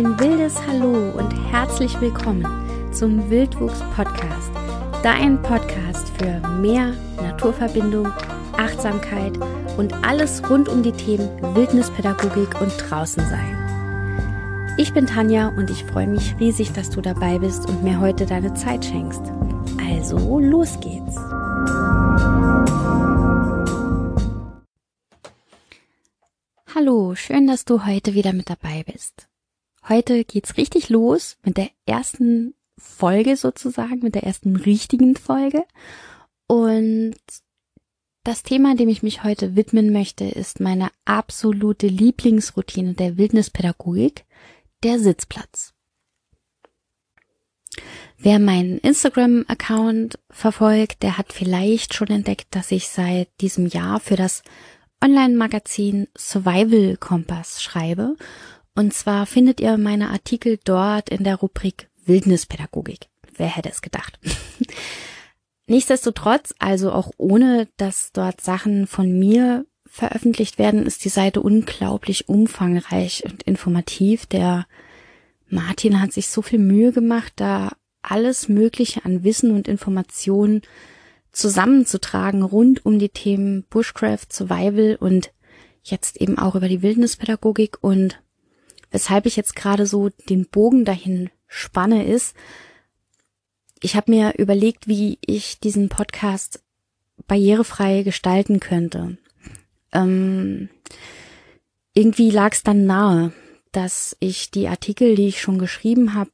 Ein wildes Hallo und herzlich willkommen zum Wildwuchs Podcast, dein Podcast für mehr Naturverbindung, Achtsamkeit und alles rund um die Themen Wildnispädagogik und Draußensein. Ich bin Tanja und ich freue mich riesig, dass du dabei bist und mir heute deine Zeit schenkst. Also, los geht's. Hallo, schön, dass du heute wieder mit dabei bist. Heute geht's richtig los mit der ersten Folge sozusagen, mit der ersten richtigen Folge. Und das Thema, dem ich mich heute widmen möchte, ist meine absolute Lieblingsroutine der Wildnispädagogik, der Sitzplatz. Wer meinen Instagram-Account verfolgt, der hat vielleicht schon entdeckt, dass ich seit diesem Jahr für das Online-Magazin Survival Kompass schreibe. Und zwar findet ihr meine Artikel dort in der Rubrik Wildnispädagogik. Wer hätte es gedacht? Nichtsdestotrotz, also auch ohne, dass dort Sachen von mir veröffentlicht werden, ist die Seite unglaublich umfangreich und informativ. Der Martin hat sich so viel Mühe gemacht, da alles Mögliche an Wissen und Informationen zusammenzutragen rund um die Themen Bushcraft, Survival und jetzt eben auch über die Wildnispädagogik und weshalb ich jetzt gerade so den Bogen dahin spanne ist, ich habe mir überlegt, wie ich diesen Podcast barrierefrei gestalten könnte. Ähm, irgendwie lag es dann nahe, dass ich die Artikel, die ich schon geschrieben habe,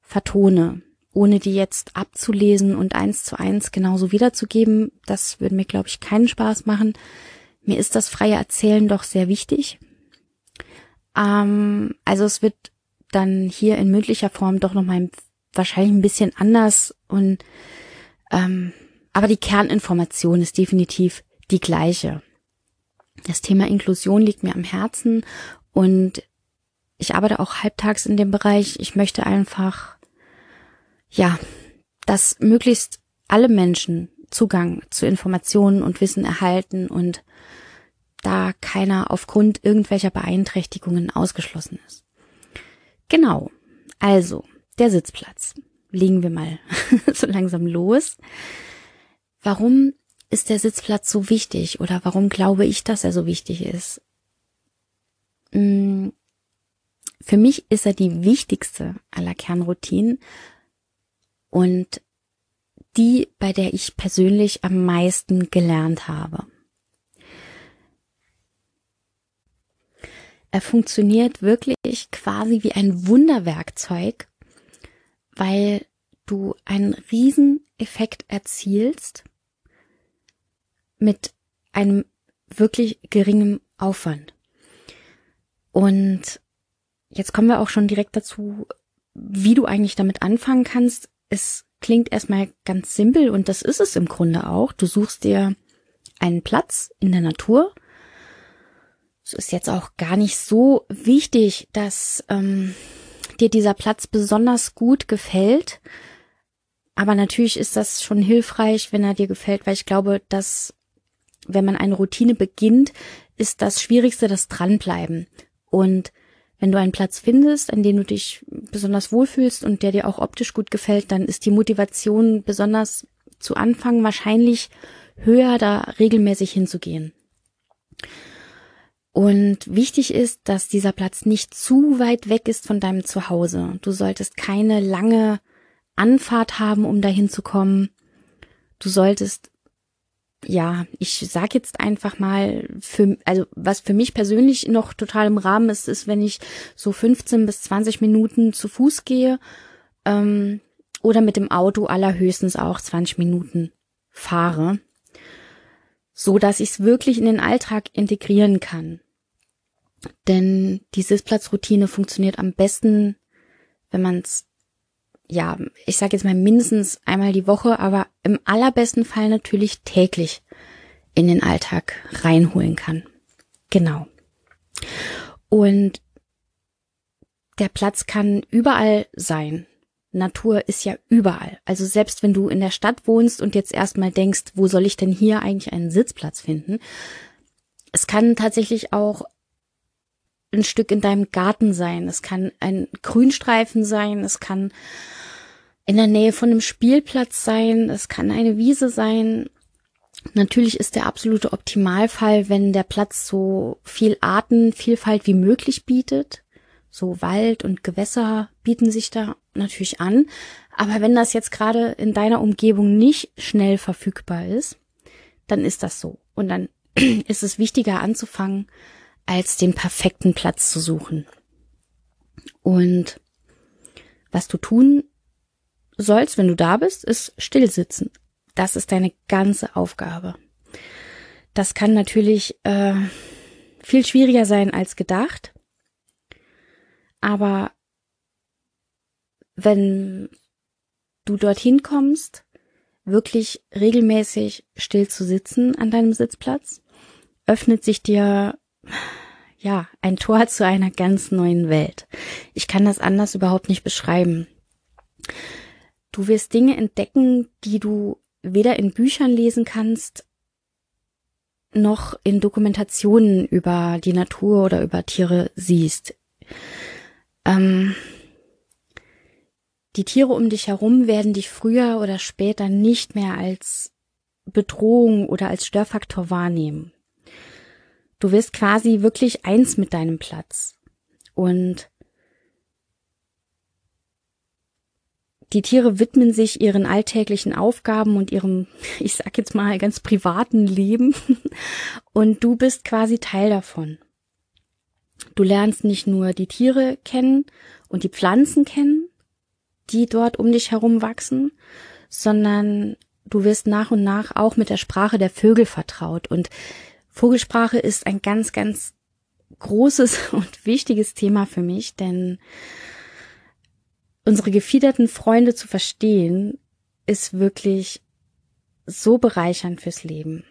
vertone ohne die jetzt abzulesen und eins zu eins genauso wiederzugeben, das würde mir, glaube ich, keinen Spaß machen. Mir ist das freie Erzählen doch sehr wichtig. Ähm, also es wird dann hier in mündlicher Form doch nochmal wahrscheinlich ein bisschen anders und ähm, aber die Kerninformation ist definitiv die gleiche. Das Thema Inklusion liegt mir am Herzen und ich arbeite auch halbtags in dem Bereich. Ich möchte einfach ja, dass möglichst alle Menschen Zugang zu Informationen und Wissen erhalten und da keiner aufgrund irgendwelcher Beeinträchtigungen ausgeschlossen ist. Genau. Also, der Sitzplatz. Legen wir mal so langsam los. Warum ist der Sitzplatz so wichtig oder warum glaube ich, dass er so wichtig ist? Hm, für mich ist er die wichtigste aller Kernroutinen, und die, bei der ich persönlich am meisten gelernt habe. Er funktioniert wirklich quasi wie ein Wunderwerkzeug, weil du einen Rieseneffekt erzielst mit einem wirklich geringen Aufwand. Und jetzt kommen wir auch schon direkt dazu, wie du eigentlich damit anfangen kannst es klingt erstmal ganz simpel und das ist es im Grunde auch. Du suchst dir einen Platz in der Natur. Es ist jetzt auch gar nicht so wichtig, dass ähm, dir dieser Platz besonders gut gefällt. Aber natürlich ist das schon hilfreich, wenn er dir gefällt, weil ich glaube, dass wenn man eine Routine beginnt, ist das Schwierigste das Dranbleiben. Und wenn du einen Platz findest, an dem du dich besonders wohlfühlst und der dir auch optisch gut gefällt, dann ist die Motivation besonders zu Anfang wahrscheinlich höher, da regelmäßig hinzugehen. Und wichtig ist, dass dieser Platz nicht zu weit weg ist von deinem Zuhause. Du solltest keine lange Anfahrt haben, um dahin zu kommen. Du solltest ja, ich sag jetzt einfach mal, für, also was für mich persönlich noch total im Rahmen ist, ist, wenn ich so 15 bis 20 Minuten zu Fuß gehe ähm, oder mit dem Auto allerhöchstens auch 20 Minuten fahre, so dass ich es wirklich in den Alltag integrieren kann. Denn die Sitzplatzroutine funktioniert am besten, wenn man es ja, ich sage jetzt mal mindestens einmal die Woche, aber im allerbesten Fall natürlich täglich in den Alltag reinholen kann. Genau. Und der Platz kann überall sein. Natur ist ja überall. Also selbst wenn du in der Stadt wohnst und jetzt erstmal denkst, wo soll ich denn hier eigentlich einen Sitzplatz finden? Es kann tatsächlich auch ein Stück in deinem Garten sein, es kann ein Grünstreifen sein, es kann in der Nähe von einem Spielplatz sein, es kann eine Wiese sein. Natürlich ist der absolute Optimalfall, wenn der Platz so viel Artenvielfalt wie möglich bietet. So Wald und Gewässer bieten sich da natürlich an. Aber wenn das jetzt gerade in deiner Umgebung nicht schnell verfügbar ist, dann ist das so. Und dann ist es wichtiger anzufangen, als den perfekten Platz zu suchen. Und was du tun sollst, wenn du da bist, ist stillsitzen. Das ist deine ganze Aufgabe. Das kann natürlich äh, viel schwieriger sein als gedacht. Aber wenn du dorthin kommst, wirklich regelmäßig still zu sitzen an deinem Sitzplatz, öffnet sich dir ja ein Tor zu einer ganz neuen Welt. Ich kann das anders überhaupt nicht beschreiben. Du wirst Dinge entdecken, die du weder in Büchern lesen kannst, noch in Dokumentationen über die Natur oder über Tiere siehst. Ähm, die Tiere um dich herum werden dich früher oder später nicht mehr als Bedrohung oder als Störfaktor wahrnehmen. Du wirst quasi wirklich eins mit deinem Platz. Und Die Tiere widmen sich ihren alltäglichen Aufgaben und ihrem, ich sag jetzt mal, ganz privaten Leben. Und du bist quasi Teil davon. Du lernst nicht nur die Tiere kennen und die Pflanzen kennen, die dort um dich herum wachsen, sondern du wirst nach und nach auch mit der Sprache der Vögel vertraut. Und Vogelsprache ist ein ganz, ganz großes und wichtiges Thema für mich, denn unsere gefiederten Freunde zu verstehen, ist wirklich so bereichernd fürs Leben.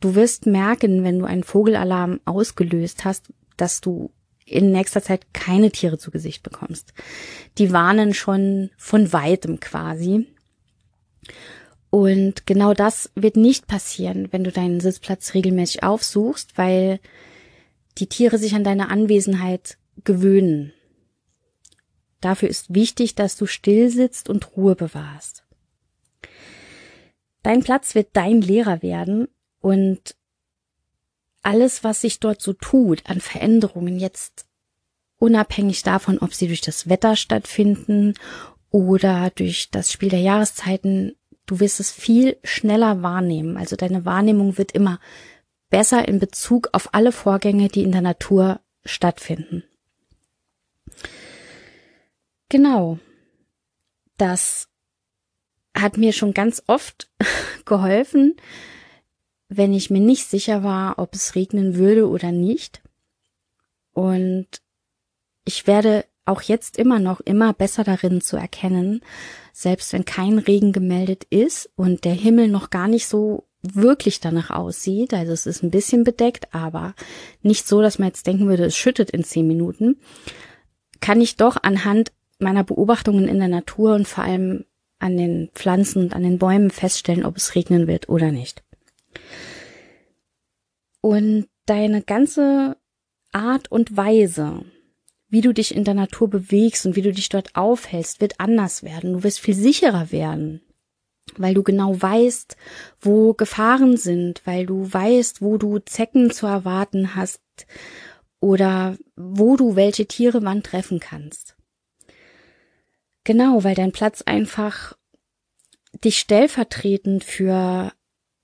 Du wirst merken, wenn du einen Vogelalarm ausgelöst hast, dass du in nächster Zeit keine Tiere zu Gesicht bekommst. Die warnen schon von weitem quasi. Und genau das wird nicht passieren, wenn du deinen Sitzplatz regelmäßig aufsuchst, weil die Tiere sich an deine Anwesenheit gewöhnen. Dafür ist wichtig, dass du still sitzt und Ruhe bewahrst. Dein Platz wird dein Lehrer werden und alles, was sich dort so tut an Veränderungen jetzt unabhängig davon, ob sie durch das Wetter stattfinden oder durch das Spiel der Jahreszeiten, du wirst es viel schneller wahrnehmen. Also deine Wahrnehmung wird immer besser in Bezug auf alle Vorgänge, die in der Natur stattfinden. Genau. Das hat mir schon ganz oft geholfen, wenn ich mir nicht sicher war, ob es regnen würde oder nicht. Und ich werde auch jetzt immer noch immer besser darin zu erkennen, selbst wenn kein Regen gemeldet ist und der Himmel noch gar nicht so wirklich danach aussieht, also es ist ein bisschen bedeckt, aber nicht so, dass man jetzt denken würde, es schüttet in zehn Minuten, kann ich doch anhand meiner Beobachtungen in der Natur und vor allem an den Pflanzen und an den Bäumen feststellen, ob es regnen wird oder nicht. Und deine ganze Art und Weise, wie du dich in der Natur bewegst und wie du dich dort aufhältst, wird anders werden. Du wirst viel sicherer werden, weil du genau weißt, wo Gefahren sind, weil du weißt, wo du Zecken zu erwarten hast oder wo du welche Tiere wann treffen kannst. Genau, weil dein Platz einfach dich stellvertretend für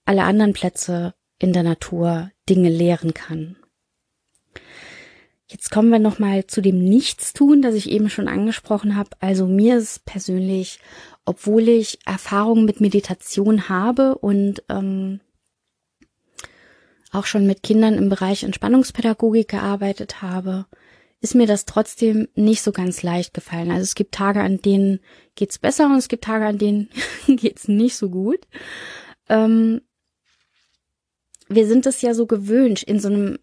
alle anderen Plätze in der Natur Dinge lehren kann. Jetzt kommen wir nochmal zu dem Nichtstun, das ich eben schon angesprochen habe. Also mir ist persönlich, obwohl ich Erfahrungen mit Meditation habe und ähm, auch schon mit Kindern im Bereich Entspannungspädagogik gearbeitet habe, ist mir das trotzdem nicht so ganz leicht gefallen. Also es gibt Tage, an denen geht's besser und es gibt Tage, an denen geht's nicht so gut. Ähm, wir sind es ja so gewöhnt, in so einem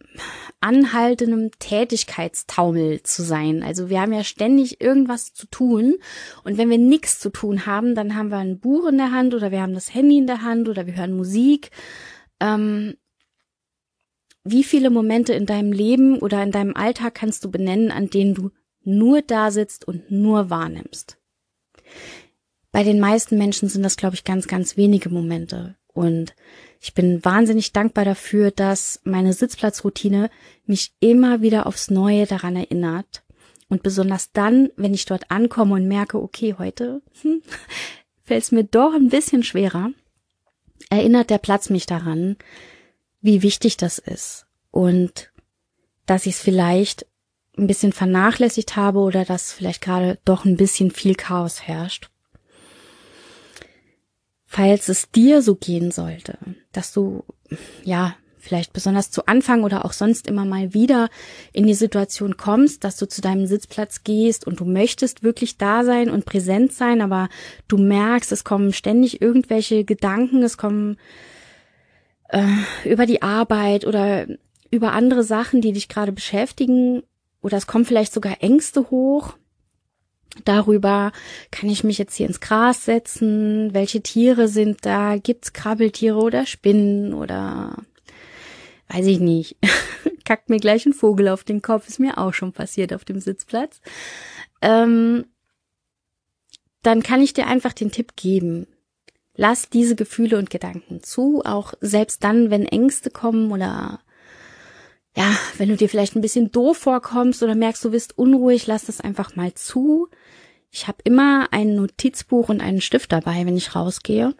anhaltenden Tätigkeitstaumel zu sein. Also wir haben ja ständig irgendwas zu tun. Und wenn wir nichts zu tun haben, dann haben wir ein Buch in der Hand oder wir haben das Handy in der Hand oder wir hören Musik. Ähm, wie viele Momente in deinem Leben oder in deinem Alltag kannst du benennen, an denen du nur da sitzt und nur wahrnimmst? Bei den meisten Menschen sind das, glaube ich, ganz, ganz wenige Momente. Und ich bin wahnsinnig dankbar dafür, dass meine Sitzplatzroutine mich immer wieder aufs Neue daran erinnert. Und besonders dann, wenn ich dort ankomme und merke, okay, heute hm, fällt es mir doch ein bisschen schwerer, erinnert der Platz mich daran, wie wichtig das ist und dass ich es vielleicht ein bisschen vernachlässigt habe oder dass vielleicht gerade doch ein bisschen viel Chaos herrscht. Falls es dir so gehen sollte, dass du ja vielleicht besonders zu Anfang oder auch sonst immer mal wieder in die Situation kommst, dass du zu deinem Sitzplatz gehst und du möchtest wirklich da sein und präsent sein, aber du merkst, es kommen ständig irgendwelche Gedanken, es kommen äh, über die Arbeit oder über andere Sachen, die dich gerade beschäftigen, oder es kommen vielleicht sogar Ängste hoch. Darüber kann ich mich jetzt hier ins Gras setzen, welche Tiere sind da, gibt's Krabbeltiere oder Spinnen oder weiß ich nicht. Kackt mir gleich ein Vogel auf den Kopf, ist mir auch schon passiert auf dem Sitzplatz. Ähm, dann kann ich dir einfach den Tipp geben. Lass diese Gefühle und Gedanken zu, auch selbst dann, wenn Ängste kommen oder ja, wenn du dir vielleicht ein bisschen doof vorkommst oder merkst, du bist unruhig, lass das einfach mal zu. Ich habe immer ein Notizbuch und einen Stift dabei, wenn ich rausgehe.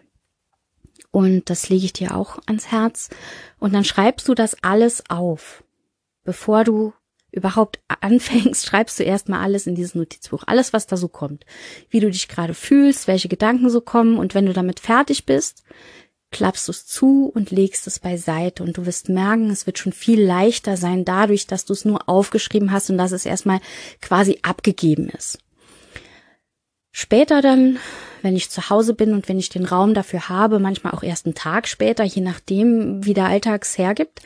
Und das lege ich dir auch ans Herz. Und dann schreibst du das alles auf. Bevor du überhaupt anfängst, schreibst du erstmal alles in dieses Notizbuch. Alles, was da so kommt. Wie du dich gerade fühlst, welche Gedanken so kommen. Und wenn du damit fertig bist, klappst du es zu und legst es beiseite. Und du wirst merken, es wird schon viel leichter sein dadurch, dass du es nur aufgeschrieben hast und dass es erstmal quasi abgegeben ist. Später dann, wenn ich zu Hause bin und wenn ich den Raum dafür habe, manchmal auch erst einen Tag später, je nachdem, wie der Alltags hergibt,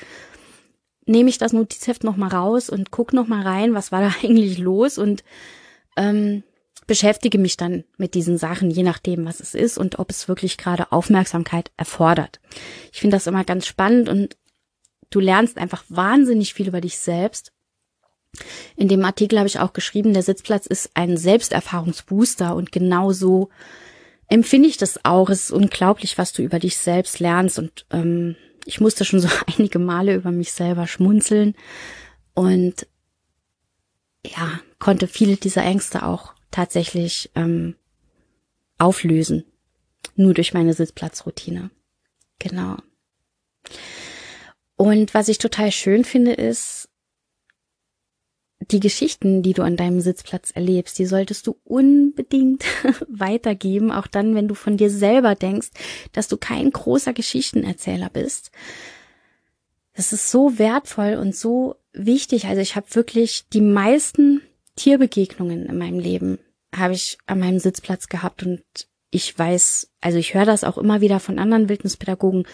nehme ich das Notizheft nochmal raus und guck nochmal rein, was war da eigentlich los und ähm, beschäftige mich dann mit diesen Sachen, je nachdem, was es ist und ob es wirklich gerade Aufmerksamkeit erfordert. Ich finde das immer ganz spannend und du lernst einfach wahnsinnig viel über dich selbst in dem Artikel habe ich auch geschrieben, der Sitzplatz ist ein Selbsterfahrungsbooster und genau so empfinde ich das auch. Es ist unglaublich, was du über dich selbst lernst und ähm, ich musste schon so einige Male über mich selber schmunzeln und ja, konnte viele dieser Ängste auch tatsächlich ähm, auflösen. Nur durch meine Sitzplatzroutine. Genau. Und was ich total schön finde, ist, die Geschichten, die du an deinem Sitzplatz erlebst, die solltest du unbedingt weitergeben, auch dann, wenn du von dir selber denkst, dass du kein großer Geschichtenerzähler bist. Das ist so wertvoll und so wichtig. Also ich habe wirklich die meisten Tierbegegnungen in meinem Leben habe ich an meinem Sitzplatz gehabt und ich weiß, also ich höre das auch immer wieder von anderen Wildnispädagogen,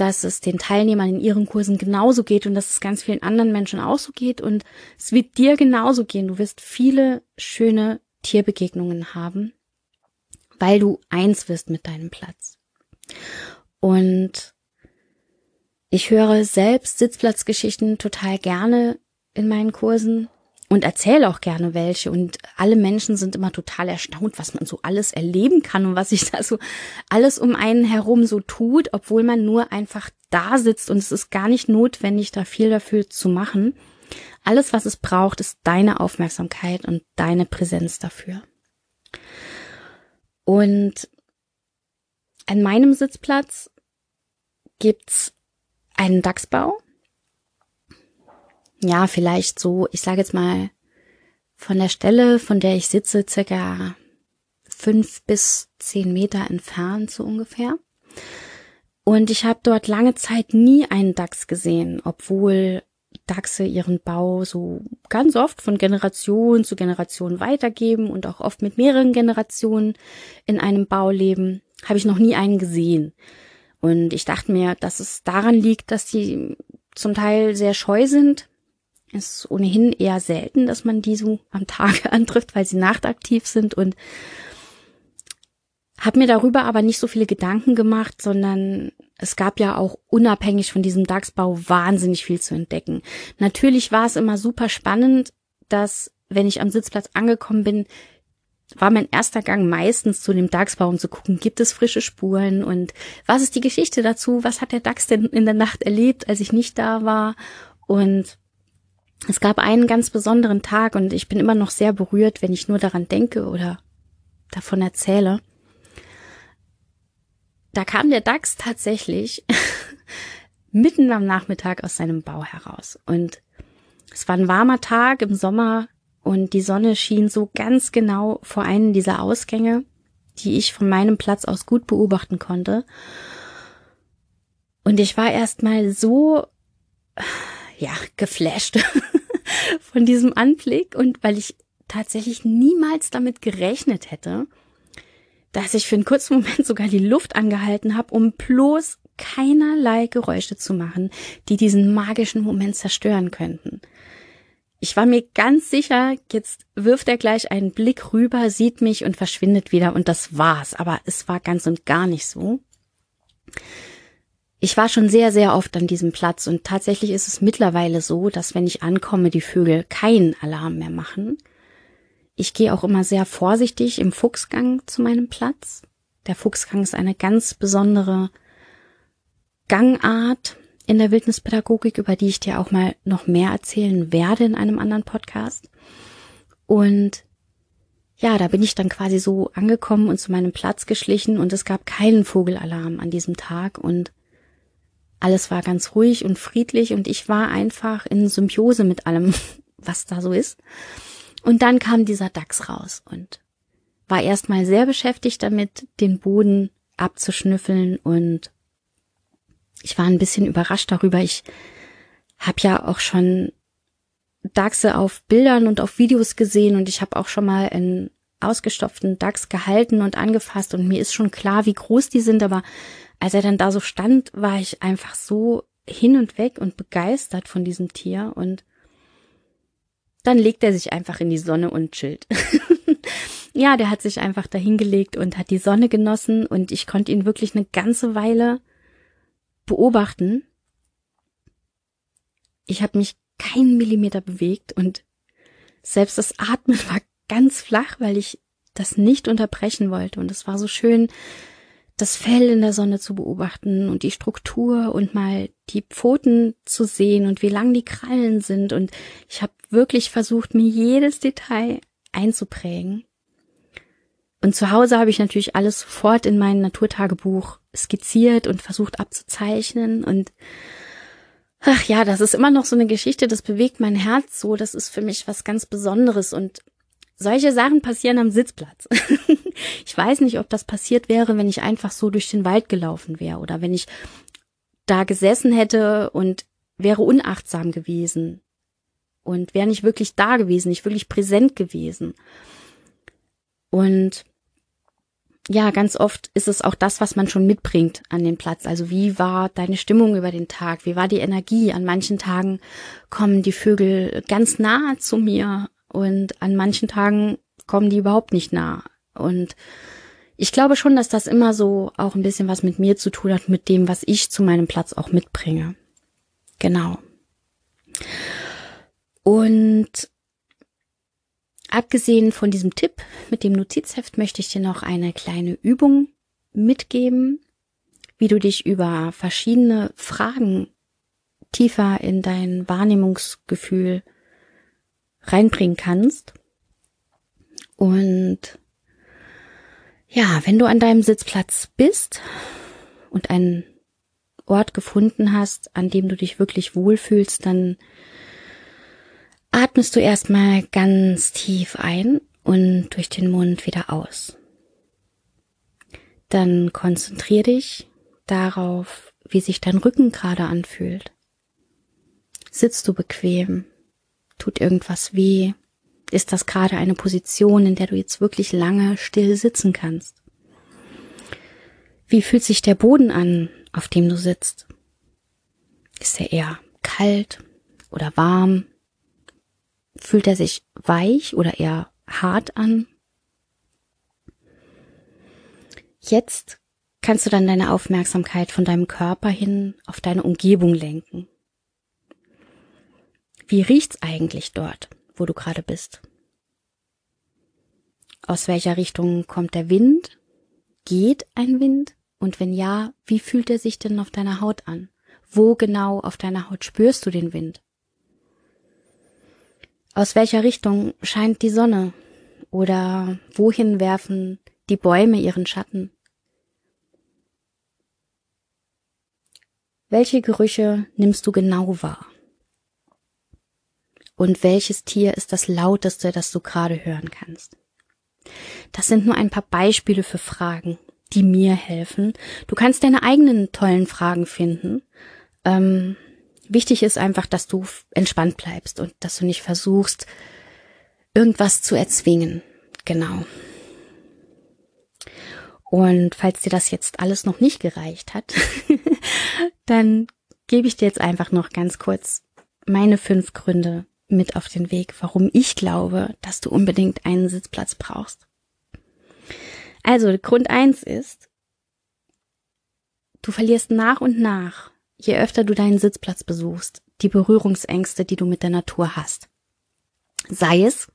dass es den Teilnehmern in ihren Kursen genauso geht und dass es ganz vielen anderen Menschen auch so geht und es wird dir genauso gehen. Du wirst viele schöne Tierbegegnungen haben, weil du eins wirst mit deinem Platz. Und ich höre selbst Sitzplatzgeschichten total gerne in meinen Kursen und erzähle auch gerne welche. Und alle Menschen sind immer total erstaunt, was man so alles erleben kann und was sich da so alles um einen herum so tut, obwohl man nur einfach da sitzt und es ist gar nicht notwendig, da viel dafür zu machen. Alles, was es braucht, ist deine Aufmerksamkeit und deine Präsenz dafür. Und an meinem Sitzplatz gibt's einen Dachsbau ja, vielleicht so, ich sage jetzt mal, von der Stelle, von der ich sitze, circa fünf bis zehn Meter entfernt, so ungefähr. Und ich habe dort lange Zeit nie einen Dachs gesehen, obwohl Dachse ihren Bau so ganz oft von Generation zu Generation weitergeben und auch oft mit mehreren Generationen in einem Bau leben, habe ich noch nie einen gesehen. Und ich dachte mir, dass es daran liegt, dass sie zum Teil sehr scheu sind, ist ohnehin eher selten, dass man die so am Tage antrifft, weil sie nachtaktiv sind und habe mir darüber aber nicht so viele Gedanken gemacht, sondern es gab ja auch unabhängig von diesem Dachsbau wahnsinnig viel zu entdecken. Natürlich war es immer super spannend, dass, wenn ich am Sitzplatz angekommen bin, war mein erster Gang meistens zu dem Dachsbau, um zu gucken, gibt es frische Spuren und was ist die Geschichte dazu? Was hat der Dachs denn in der Nacht erlebt, als ich nicht da war? Und es gab einen ganz besonderen Tag und ich bin immer noch sehr berührt, wenn ich nur daran denke oder davon erzähle da kam der Dachs tatsächlich mitten am Nachmittag aus seinem Bau heraus. Und es war ein warmer Tag im Sommer und die Sonne schien so ganz genau vor einen dieser Ausgänge, die ich von meinem Platz aus gut beobachten konnte. Und ich war erstmal so, ja, geflasht von diesem Anblick und weil ich tatsächlich niemals damit gerechnet hätte, dass ich für einen kurzen Moment sogar die Luft angehalten habe, um bloß keinerlei Geräusche zu machen, die diesen magischen Moment zerstören könnten. Ich war mir ganz sicher, jetzt wirft er gleich einen Blick rüber, sieht mich und verschwindet wieder und das war's, aber es war ganz und gar nicht so. Ich war schon sehr, sehr oft an diesem Platz und tatsächlich ist es mittlerweile so, dass wenn ich ankomme, die Vögel keinen Alarm mehr machen. Ich gehe auch immer sehr vorsichtig im Fuchsgang zu meinem Platz. Der Fuchsgang ist eine ganz besondere Gangart in der Wildnispädagogik, über die ich dir auch mal noch mehr erzählen werde in einem anderen Podcast. Und ja, da bin ich dann quasi so angekommen und zu meinem Platz geschlichen und es gab keinen Vogelalarm an diesem Tag und alles war ganz ruhig und friedlich und ich war einfach in Symbiose mit allem, was da so ist. Und dann kam dieser Dachs raus und war erstmal sehr beschäftigt damit, den Boden abzuschnüffeln und ich war ein bisschen überrascht darüber. Ich habe ja auch schon Dachse auf Bildern und auf Videos gesehen und ich habe auch schon mal einen ausgestopften Dachs gehalten und angefasst und mir ist schon klar, wie groß die sind, aber als er dann da so stand, war ich einfach so hin und weg und begeistert von diesem Tier und dann legt er sich einfach in die Sonne und chillt. ja, der hat sich einfach dahingelegt und hat die Sonne genossen und ich konnte ihn wirklich eine ganze Weile beobachten. Ich habe mich keinen Millimeter bewegt und selbst das Atmen war ganz flach, weil ich das nicht unterbrechen wollte und es war so schön, das Fell in der Sonne zu beobachten und die Struktur und mal die Pfoten zu sehen und wie lang die Krallen sind. Und ich habe wirklich versucht, mir jedes Detail einzuprägen. Und zu Hause habe ich natürlich alles sofort in mein Naturtagebuch skizziert und versucht abzuzeichnen. Und ach ja, das ist immer noch so eine Geschichte, das bewegt mein Herz so. Das ist für mich was ganz Besonderes. Und solche Sachen passieren am Sitzplatz. ich weiß nicht, ob das passiert wäre, wenn ich einfach so durch den Wald gelaufen wäre oder wenn ich da gesessen hätte und wäre unachtsam gewesen und wäre nicht wirklich da gewesen, nicht wirklich präsent gewesen. Und ja, ganz oft ist es auch das, was man schon mitbringt an den Platz. Also wie war deine Stimmung über den Tag? Wie war die Energie? An manchen Tagen kommen die Vögel ganz nah zu mir und an manchen Tagen kommen die überhaupt nicht nah. Und ich glaube schon, dass das immer so auch ein bisschen was mit mir zu tun hat, mit dem, was ich zu meinem Platz auch mitbringe. Genau. Und abgesehen von diesem Tipp mit dem Notizheft möchte ich dir noch eine kleine Übung mitgeben, wie du dich über verschiedene Fragen tiefer in dein Wahrnehmungsgefühl reinbringen kannst. Und ja, wenn du an deinem Sitzplatz bist und einen Ort gefunden hast, an dem du dich wirklich wohlfühlst, dann atmest du erstmal ganz tief ein und durch den Mund wieder aus. Dann konzentrier dich darauf, wie sich dein Rücken gerade anfühlt. Sitzt du bequem? Tut irgendwas weh? Ist das gerade eine Position, in der du jetzt wirklich lange still sitzen kannst? Wie fühlt sich der Boden an, auf dem du sitzt? Ist er eher kalt oder warm? Fühlt er sich weich oder eher hart an? Jetzt kannst du dann deine Aufmerksamkeit von deinem Körper hin auf deine Umgebung lenken. Wie riecht's eigentlich dort, wo du gerade bist? Aus welcher Richtung kommt der Wind? Geht ein Wind? Und wenn ja, wie fühlt er sich denn auf deiner Haut an? Wo genau auf deiner Haut spürst du den Wind? Aus welcher Richtung scheint die Sonne? Oder wohin werfen die Bäume ihren Schatten? Welche Gerüche nimmst du genau wahr? Und welches Tier ist das lauteste, das du gerade hören kannst? Das sind nur ein paar Beispiele für Fragen, die mir helfen. Du kannst deine eigenen tollen Fragen finden. Ähm, wichtig ist einfach, dass du entspannt bleibst und dass du nicht versuchst, irgendwas zu erzwingen. Genau. Und falls dir das jetzt alles noch nicht gereicht hat, dann gebe ich dir jetzt einfach noch ganz kurz meine fünf Gründe mit auf den Weg, warum ich glaube, dass du unbedingt einen Sitzplatz brauchst. Also, Grund eins ist, du verlierst nach und nach, je öfter du deinen Sitzplatz besuchst, die Berührungsängste, die du mit der Natur hast. Sei es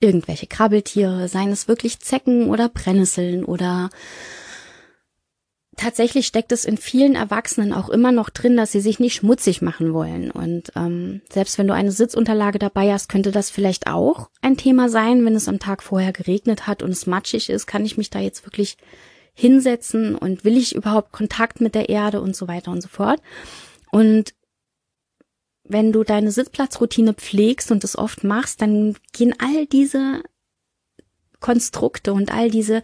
irgendwelche Krabbeltiere, seien es wirklich Zecken oder Brennnesseln oder tatsächlich steckt es in vielen Erwachsenen auch immer noch drin, dass sie sich nicht schmutzig machen wollen. Und ähm, selbst wenn du eine Sitzunterlage dabei hast, könnte das vielleicht auch ein Thema sein, wenn es am Tag vorher geregnet hat und es matschig ist, kann ich mich da jetzt wirklich hinsetzen und will ich überhaupt Kontakt mit der Erde und so weiter und so fort. Und wenn du deine Sitzplatzroutine pflegst und es oft machst, dann gehen all diese Konstrukte und all diese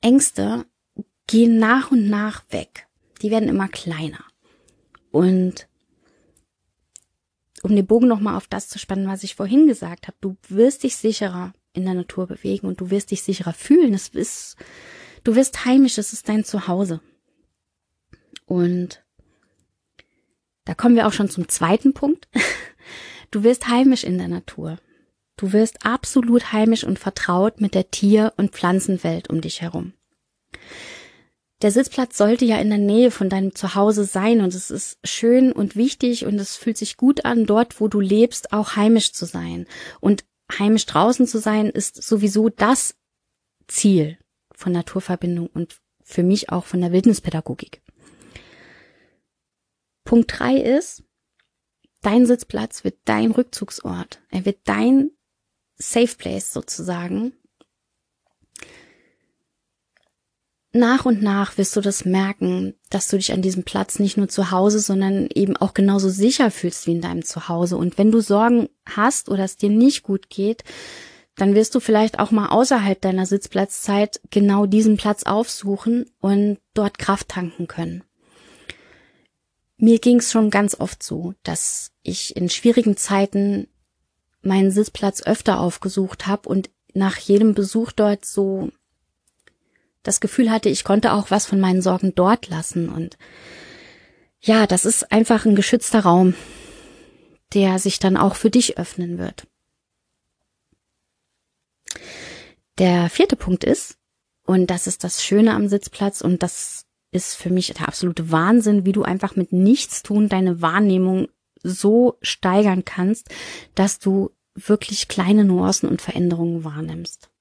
Ängste gehen nach und nach weg. Die werden immer kleiner. Und um den Bogen nochmal auf das zu spannen, was ich vorhin gesagt habe, du wirst dich sicherer in der Natur bewegen und du wirst dich sicherer fühlen. Es ist, du wirst heimisch, es ist dein Zuhause. Und da kommen wir auch schon zum zweiten Punkt. Du wirst heimisch in der Natur. Du wirst absolut heimisch und vertraut mit der Tier- und Pflanzenwelt um dich herum. Der Sitzplatz sollte ja in der Nähe von deinem Zuhause sein und es ist schön und wichtig und es fühlt sich gut an, dort, wo du lebst, auch heimisch zu sein. Und heimisch draußen zu sein ist sowieso das Ziel von Naturverbindung und für mich auch von der Wildnispädagogik. Punkt drei ist, dein Sitzplatz wird dein Rückzugsort. Er wird dein Safe Place sozusagen. Nach und nach wirst du das merken, dass du dich an diesem Platz nicht nur zu Hause, sondern eben auch genauso sicher fühlst wie in deinem Zuhause. Und wenn du Sorgen hast oder es dir nicht gut geht, dann wirst du vielleicht auch mal außerhalb deiner Sitzplatzzeit genau diesen Platz aufsuchen und dort Kraft tanken können. Mir ging es schon ganz oft so, dass ich in schwierigen Zeiten meinen Sitzplatz öfter aufgesucht habe und nach jedem Besuch dort so das Gefühl hatte, ich konnte auch was von meinen Sorgen dort lassen. Und ja, das ist einfach ein geschützter Raum, der sich dann auch für dich öffnen wird. Der vierte Punkt ist, und das ist das Schöne am Sitzplatz und das ist für mich der absolute Wahnsinn, wie du einfach mit nichts tun deine Wahrnehmung so steigern kannst, dass du wirklich kleine Nuancen und Veränderungen wahrnimmst.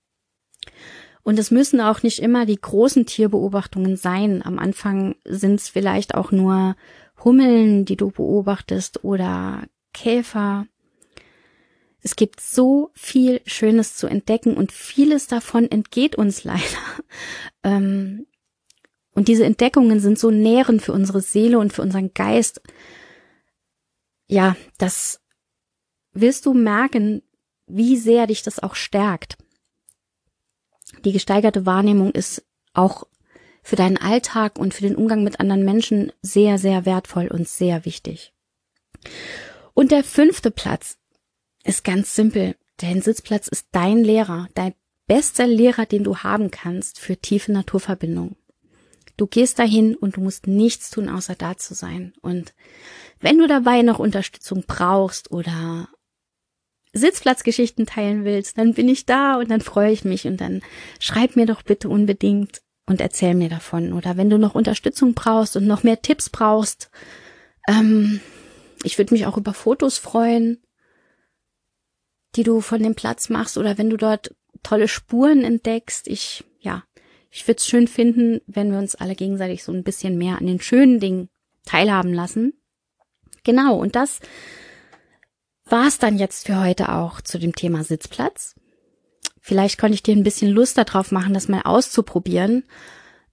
Und es müssen auch nicht immer die großen Tierbeobachtungen sein. Am Anfang sind es vielleicht auch nur Hummeln, die du beobachtest oder Käfer. Es gibt so viel Schönes zu entdecken und vieles davon entgeht uns leider. Ähm, und diese Entdeckungen sind so nährend für unsere Seele und für unseren Geist. Ja, das wirst du merken, wie sehr dich das auch stärkt. Die gesteigerte Wahrnehmung ist auch für deinen Alltag und für den Umgang mit anderen Menschen sehr, sehr wertvoll und sehr wichtig. Und der fünfte Platz ist ganz simpel. Dein Sitzplatz ist dein Lehrer, dein bester Lehrer, den du haben kannst für tiefe Naturverbindungen. Du gehst dahin und du musst nichts tun, außer da zu sein. Und wenn du dabei noch Unterstützung brauchst oder Sitzplatzgeschichten teilen willst, dann bin ich da und dann freue ich mich und dann schreib mir doch bitte unbedingt und erzähl mir davon. Oder wenn du noch Unterstützung brauchst und noch mehr Tipps brauchst, ähm, ich würde mich auch über Fotos freuen, die du von dem Platz machst oder wenn du dort tolle Spuren entdeckst. Ich, ja, ich würde es schön finden, wenn wir uns alle gegenseitig so ein bisschen mehr an den schönen Dingen teilhaben lassen. Genau, und das war's dann jetzt für heute auch zu dem Thema Sitzplatz. Vielleicht konnte ich dir ein bisschen Lust darauf machen, das mal auszuprobieren.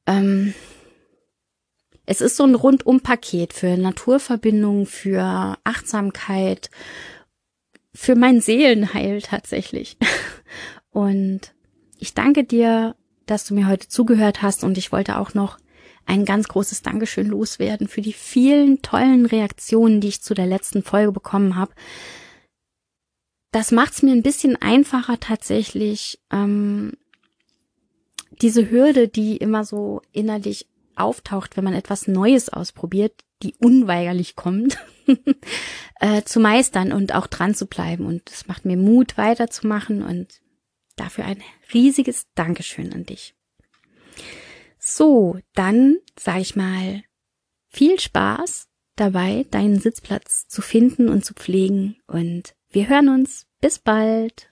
Ähm, es ist so ein Rundum-Paket für Naturverbindung, für Achtsamkeit, für mein Seelenheil tatsächlich. Und ich danke dir, dass du mir heute zugehört hast und ich wollte auch noch ein ganz großes Dankeschön loswerden für die vielen tollen Reaktionen, die ich zu der letzten Folge bekommen habe das macht es mir ein bisschen einfacher tatsächlich, ähm, diese Hürde, die immer so innerlich auftaucht, wenn man etwas Neues ausprobiert, die unweigerlich kommt, äh, zu meistern und auch dran zu bleiben. Und es macht mir Mut, weiterzumachen und dafür ein riesiges Dankeschön an dich. So, dann sage ich mal viel Spaß dabei, deinen Sitzplatz zu finden und zu pflegen und wir hören uns. Bis bald.